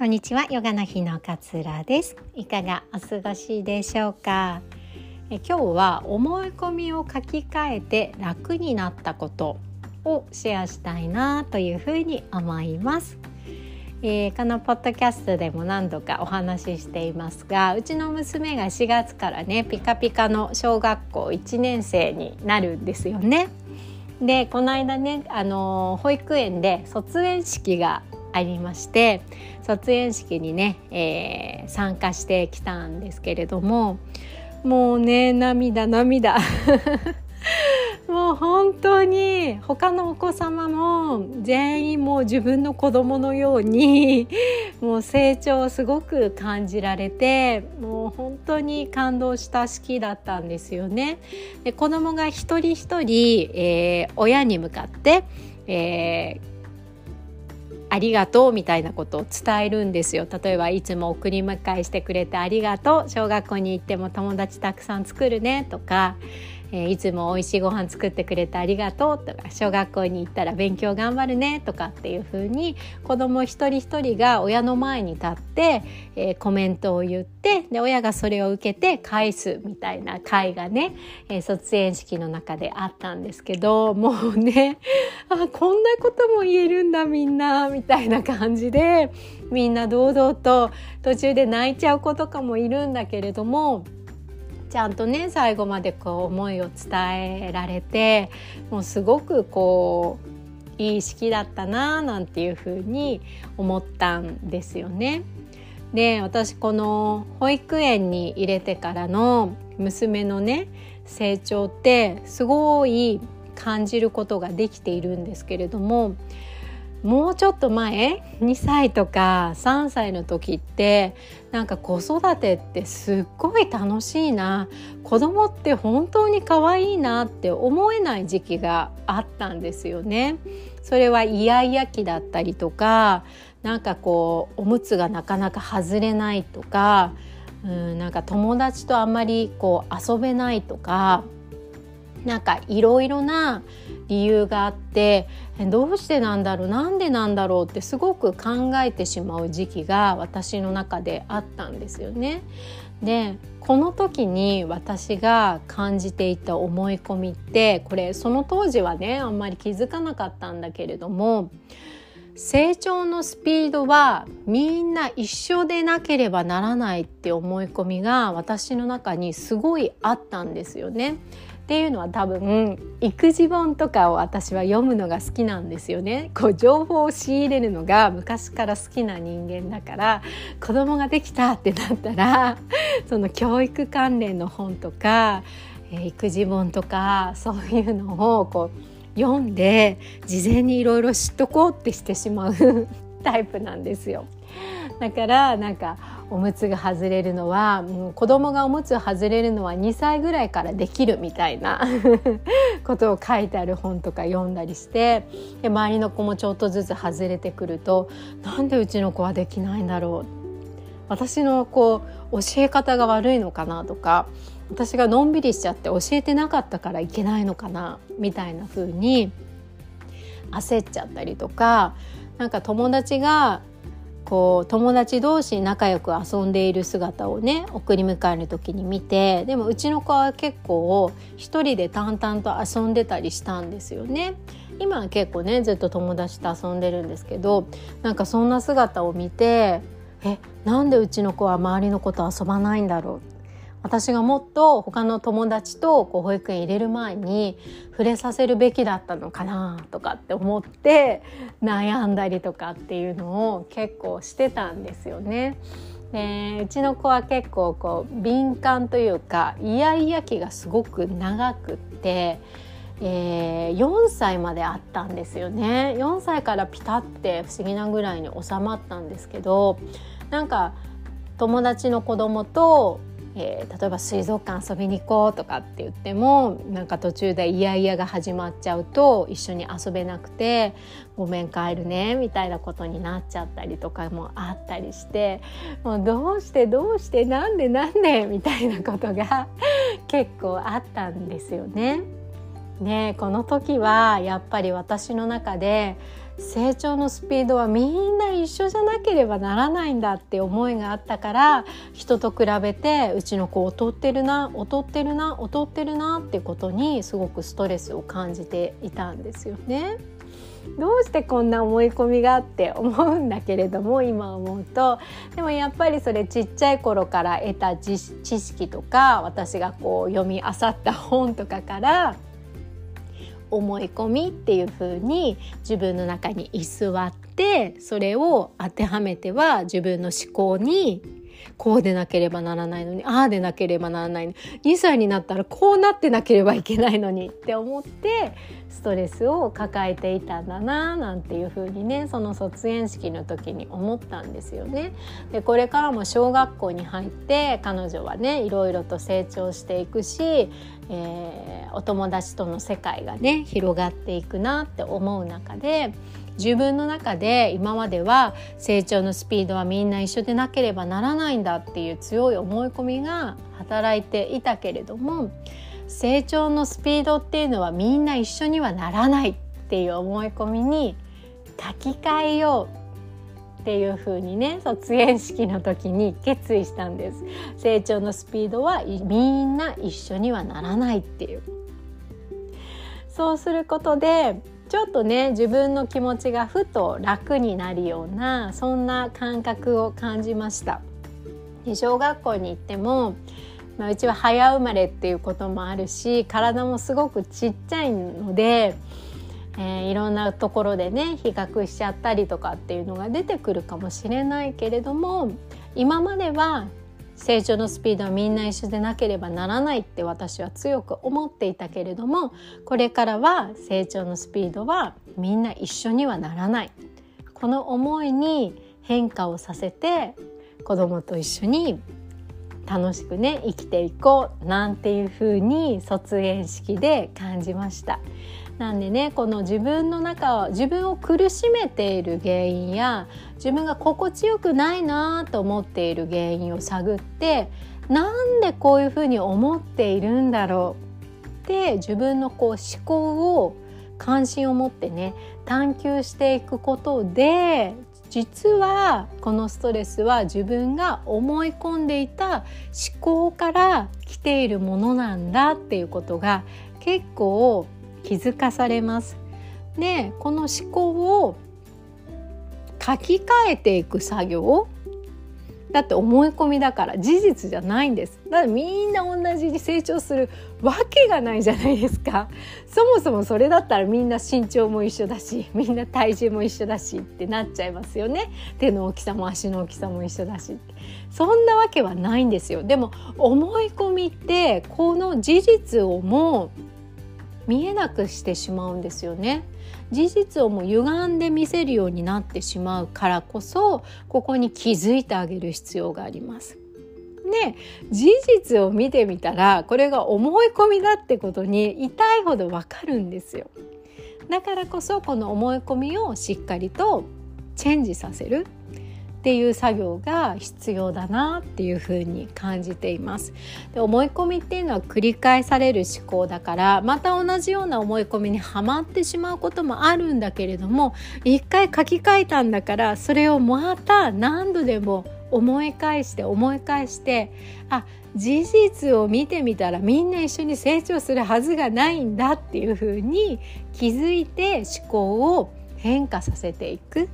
こんにちはヨガの日の勝浦です。いかがお過ごしでしょうか？え今日は思い込みを書き換えて楽になったことをシェアしたいなというふうに思います。えー、このポッドキャストでも何度かお話ししていますがうちの娘が4月からねピカピカの小学校1年生になるんですよね。でこの間ね、あの保育園で卒園式がありまして卒園式にね、えー、参加してきたんですけれどももうね涙涙 もう本当に他のお子様も全員もう自分の子供のように もう成長をすごく感じられてもう本当に感動した式だったんですよね。で子供が一人一人、えー、親に向かって、えーありがとうみたいなことを伝えるんですよ。例えばいつも送り迎えしてくれてありがとう。小学校に行っても友達たくさん作るねとかえー、いつも美味しいご飯作ってくれてありがとうとか小学校に行ったら勉強頑張るねとかっていう風に子ども一人一人が親の前に立って、えー、コメントを言ってで親がそれを受けて返すみたいな会がね、えー、卒園式の中であったんですけどもうねあこんなことも言えるんだみんなみたいな感じでみんな堂々と途中で泣いちゃう子とかもいるんだけれどもちゃんとね最後までこう思いを伝えられてもうすごくこういい式だったななんていうふうに思ったんですよね。で私この保育園に入れてからの娘のね成長ってすごい感じることができているんですけれどももうちょっと前？2歳とか3歳の時ってなんか子育てってすっごい楽しいな子供って本当に可愛いなって思えない時期があったんですよね。それはイヤイヤ期だったりとかなんかこうおむつがなかなか外れないとかうんなんか友達とあんまりこう遊べないとかなんかいろいろな理由があってどうしてなんだろうなんでなんだろうってすごく考えてしまう時期が私の中であったんですよね。でこの時に私が感じていた思い込みってこれその当時はねあんまり気づかなかったんだけれども成長のスピードはみんな一緒でなければならないって思い込みが私の中にすごいあったんですよね。っていうのは多分育児本とかを私は読むのが好きなんですよね。こう情報を仕入れるのが昔から好きな人間だから子供ができたってなったら その教育関連の本とか、えー、育児本とかそういうのをこう読んで事前にいろいろ知っとこうってしてしまう タイプなんですよ。だからなんかおむつが外れるのは、うん、子供がおむつ外れるのは2歳ぐらいからできるみたいな ことを書いてある本とか読んだりしてで周りの子もちょっとずつ外れてくるとなんでうちの子はできないんだろう。私のこう教え方が悪いのかなとか私がのんびりしちゃって教えてなかったからいけないのかなみたいな風に焦っちゃったりとかなんか友達がこう友達同士仲良く遊んでいる姿をね送り迎える時に見てでもうちの子は結構一人で淡々と遊んでたりしたんですよね。今は結構ねずっと友達と遊んでるんですけどなんかそんな姿を見てえなんでうちの子は周りの子と遊ばないんだろう私がもっと他の友達とこう保育園入れる前に触れさせるべきだったのかなとかって思って悩んだりとかっていうのを結構してたんですよね。でうちの子は結構こう敏感というかイヤイヤ期がすごく長くって、えー、4歳まであったんですよね4歳からピタって不思議なぐらいに収まったんですけどなんか友達の子供とえー、例えば水族館遊びに行こうとかって言ってもなんか途中でイヤイヤが始まっちゃうと一緒に遊べなくて「ごめん帰るね」みたいなことになっちゃったりとかもあったりしてもうどうしてどうしてなんでなんでみたいなことが 結構あったんですよね。ねこの時はやっぱり私の中で成長のスピードはみんな一緒じゃなければならないんだって思いがあったから人と比べてうちの子劣ってるな劣ってるな劣ってるなってことにすごくストレスを感じていたんですよね。どうしてこんな思い込みがって思うんだけれども今思うとでもやっぱりそれちっちゃい頃から得た知識とか私がこう読み漁った本とかから思い込みっていう風に自分の中に居座ってそれを当てはめては自分の思考にこうでなければならないのにああでなければならないの2歳になったらこうなってなければいけないのにって思ってストレスを抱えていたんだななんていうふうにねその卒園式の時に思ったんですよね。でこれからも小学校に入って彼女はねいろいろと成長していくし、えー、お友達との世界がね広がっていくなって思う中で自分の中で今までは成長のスピードはみんな一緒でなければならないんだっていう強い思い込みが働いていたけれども成長のスピードっていうのはみんな一緒にはならないっていう思い込みに書き換えようっていう風にね卒園式の時に決意したんです。成長のスピードはみんな一緒にはならないっていう。そうすることでちょっとね自分の気持ちがふと楽になるようなそんな感覚を感じました。で小学校に行っても、まあ、うちは早生まれっていうこともあるし体もすごくちっちゃいので、えー、いろんなところでね比較しちゃったりとかっていうのが出てくるかもしれないけれども今までは成長のスピードはみんな一緒でなければならないって私は強く思っていたけれどもこれからは成長のスピードはみんな一緒にはならない。この思いに変化をさせて子供と一緒に楽しくね生きていこうなんていう風に卒園式で感じました。なんでねこの自分の中自分を苦しめている原因や自分が心地よくないなと思っている原因を探ってなんでこういうふうに思っているんだろうって自分のこう思考を関心を持ってね探求していくことで実はこのストレスは自分が思い込んでいた思考から来ているものなんだっていうことが結構気づかされます。でこの思考を書き換えていく作業だって思い込みだから事実じゃないんです。だからみんな同じに成長するわけがないじゃないですか。そもそもそれだったらみんな身長も一緒だしみんな体重も一緒だしってなっちゃいますよね。手の大きさも足の大きさも一緒だしそんなわけはないんですよ。でも思い込みってこの事実をも見えなくしてしまうんですよね。事実をもう歪んで見せるようになってしまうからこそここに気づいてあげる必要があります。で事実を見てみたらこれが思い込みだってことに痛いほどわかるんですよ。だからこそこの思い込みをしっかりとチェンジさせるっていう作業が必要だなっていうふうに感じています。で思い込みっていうのは繰り返される思考だからまた同じような思い込みにはまってしまうこともあるんだけれども一回書き換えたんだからそれをまた何度でも思い返して思い返してあ事実を見てみたらみんな一緒に成長するはずがないんだっていうふうに気づいて思考を変化させていく。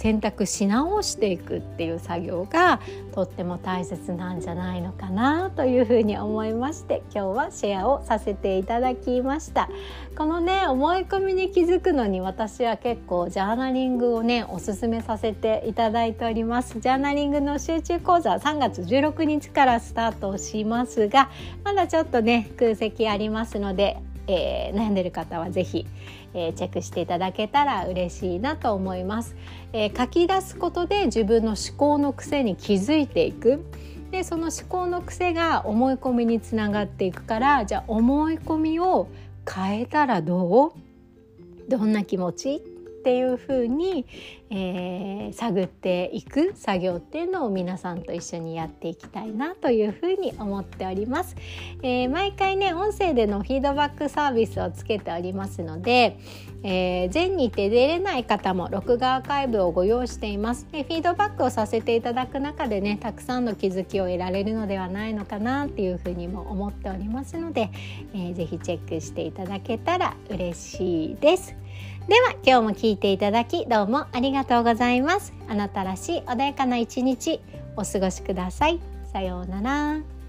選択し直していくっていう作業がとっても大切なんじゃないのかなというふうに思いまして今日はシェアをさせていただきました。このね思い込みに気づくのに私は結構ジャーナリングをねおすすめさせていただいております。ジャーナリングの集中講座3月16日からスタートしますがまだちょっとね空席ありますのでえー、悩んでる方は是非、えー、チェックしていただけたら嬉しいなと思います、えー、書き出すことで自分の思考の癖に気づいていく。でその思考の癖が思い込みにつながっていくからじゃあ思い込みを変えたらどう？どんな気持ち？っていうふうに、えー、探っていく作業っていうのを皆さんと一緒にやっていきたいなというふうに思っております。えー、毎回ね音声でのフィードバックサービスをつけておりますので、えー、全日程出れない方も録画アーカイブをご用意しています。でフィードバックをさせていただく中でねたくさんの気づきを得られるのではないのかなっていうふうにも思っておりますので、えー、ぜひチェックしていただけたら嬉しいです。では今日も聞いていただきどうもありがとうございます。あなたらしい穏やかな一日お過ごしください。さようなら。